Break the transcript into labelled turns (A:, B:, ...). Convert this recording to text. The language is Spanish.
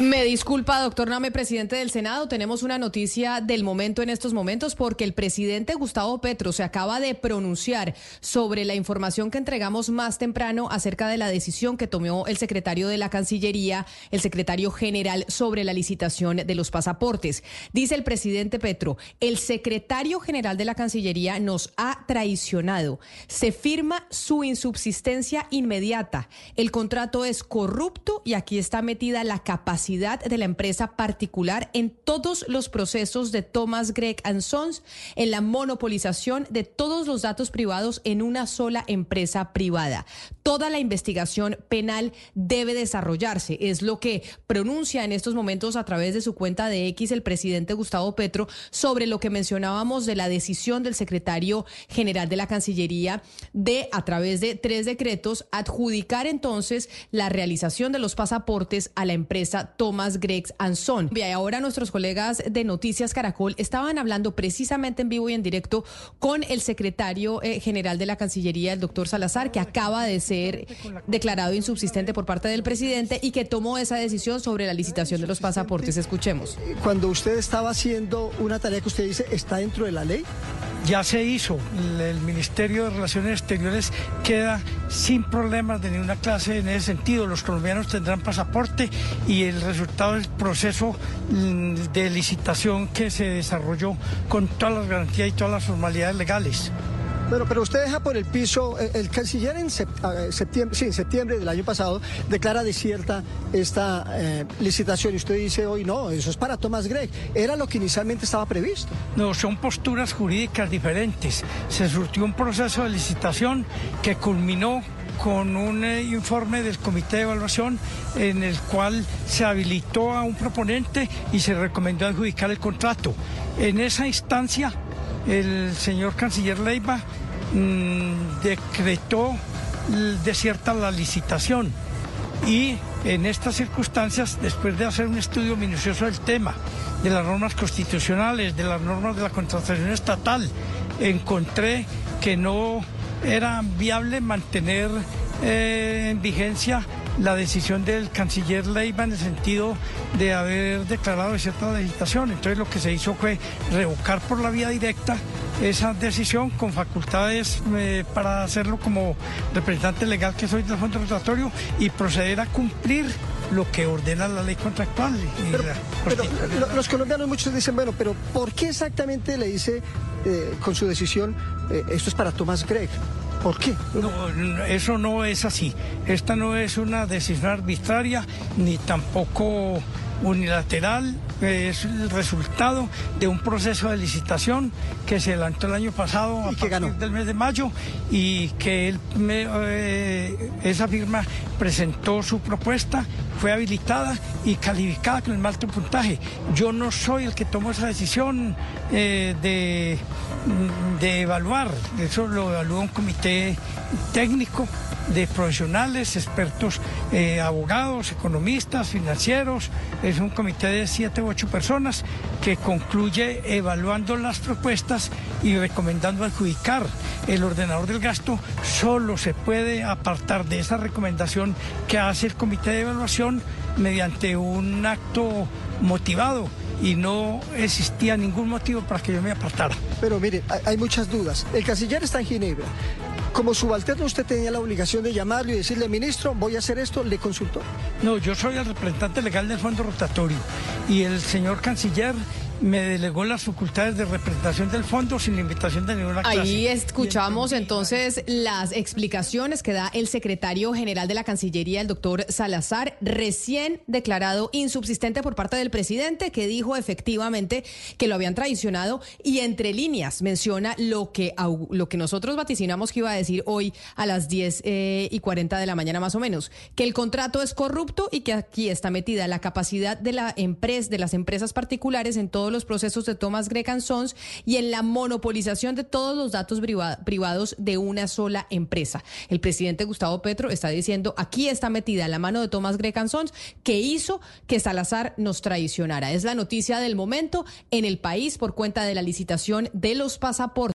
A: Me disculpa, doctor Name, presidente del Senado. Tenemos una noticia del momento en estos momentos porque el presidente Gustavo Petro se acaba de pronunciar sobre la información que entregamos más temprano acerca de la decisión que tomó el secretario de la Cancillería, el secretario general, sobre la licitación de los pasaportes. Dice el presidente Petro, el secretario general de la Cancillería nos ha traicionado. Se firma su insubsistencia inmediata. El contrato es corrupto y aquí está metida la capacidad de la empresa particular en todos los procesos de Thomas Gregg Sons, en la monopolización de todos los datos privados en una sola empresa privada. Toda la investigación penal debe desarrollarse, es lo que pronuncia en estos momentos a través de su cuenta de X el presidente Gustavo Petro sobre lo que mencionábamos de la decisión del secretario general de la Cancillería de, a través de tres decretos, adjudicar entonces la realización de los pasaportes a la empresa Thomas Gregs Anson. Y ahora nuestros colegas de Noticias Caracol estaban hablando precisamente en vivo y en directo con el secretario eh, general de la Cancillería, el doctor Salazar, que acaba de ser declarado insubsistente por parte del presidente y que tomó esa decisión sobre la licitación de los pasaportes. Escuchemos.
B: Cuando usted estaba haciendo una tarea que usted dice está dentro de la ley
C: ya se hizo. El Ministerio de Relaciones Exteriores queda sin problemas de ninguna clase en ese sentido. Los colombianos tendrán pasaporte y el resultado del proceso mm, de licitación que se desarrolló con todas las garantías y todas las formalidades legales.
B: Bueno, pero usted deja por el piso, eh, el canciller en septiembre, sí, en septiembre del año pasado declara desierta esta eh, licitación y usted dice hoy no, eso es para Thomas Gregg. Era lo que inicialmente estaba previsto.
C: No, son posturas jurídicas diferentes. Se surtió un proceso de licitación que culminó con un eh, informe del comité de evaluación en el cual se habilitó a un proponente y se recomendó adjudicar el contrato. En esa instancia el señor canciller Leiva mm, decretó desierta la licitación. Y en estas circunstancias, después de hacer un estudio minucioso del tema, de las normas constitucionales, de las normas de la contratación estatal, encontré que no era viable mantener eh, en vigencia la decisión del canciller Leiva en el sentido de haber declarado cierta legislación. Entonces lo que se hizo fue revocar por la vía directa esa decisión con facultades eh, para hacerlo como representante legal que soy del fondo rotatorio y proceder a cumplir lo que ordena la ley contractual.
B: Pero, los colombianos muchos dicen, bueno, pero ¿por qué exactamente le dice eh, con su decisión eh, esto es para Tomás Gregg? ¿Por qué?
C: No, eso no es así. Esta no es una decisión arbitraria ni tampoco unilateral, es el resultado de un proceso de licitación que se adelantó el año pasado a partir del mes de mayo y que él eh, esa firma presentó su propuesta, fue habilitada y calificada con el más alto puntaje. Yo no soy el que tomó esa decisión eh, de de evaluar, eso lo evalúa un comité técnico de profesionales, expertos, eh, abogados, economistas, financieros, es un comité de siete u ocho personas que concluye evaluando las propuestas y recomendando adjudicar. El ordenador del gasto solo se puede apartar de esa recomendación que hace el comité de evaluación mediante un acto motivado y no existía ningún motivo para que yo me apartara.
B: Pero mire, hay muchas dudas. El canciller está en Ginebra. Como subalterno usted tenía la obligación de llamarlo y decirle, ministro, voy a hacer esto, ¿le consultó?
C: No, yo soy el representante legal del fondo rotatorio y el señor canciller me delegó las facultades de representación del fondo sin la invitación de ninguna clase.
A: Ahí escuchamos entonces las explicaciones que da el secretario general de la Cancillería, el doctor Salazar, recién declarado insubsistente por parte del presidente, que dijo efectivamente que lo habían traicionado y entre líneas menciona lo que, lo que nosotros vaticinamos que iba a decir hoy a las 10 eh, y 40 de la mañana más o menos, que el contrato es corrupto y que aquí está metida la capacidad de la empresa, de las empresas particulares en todo los procesos de Thomas Gregg Sons y en la monopolización de todos los datos privados de una sola empresa. El presidente Gustavo Petro está diciendo, aquí está metida la mano de Thomas Gregg Sons que hizo que Salazar nos traicionara. Es la noticia del momento en el país por cuenta de la licitación de los pasaportes.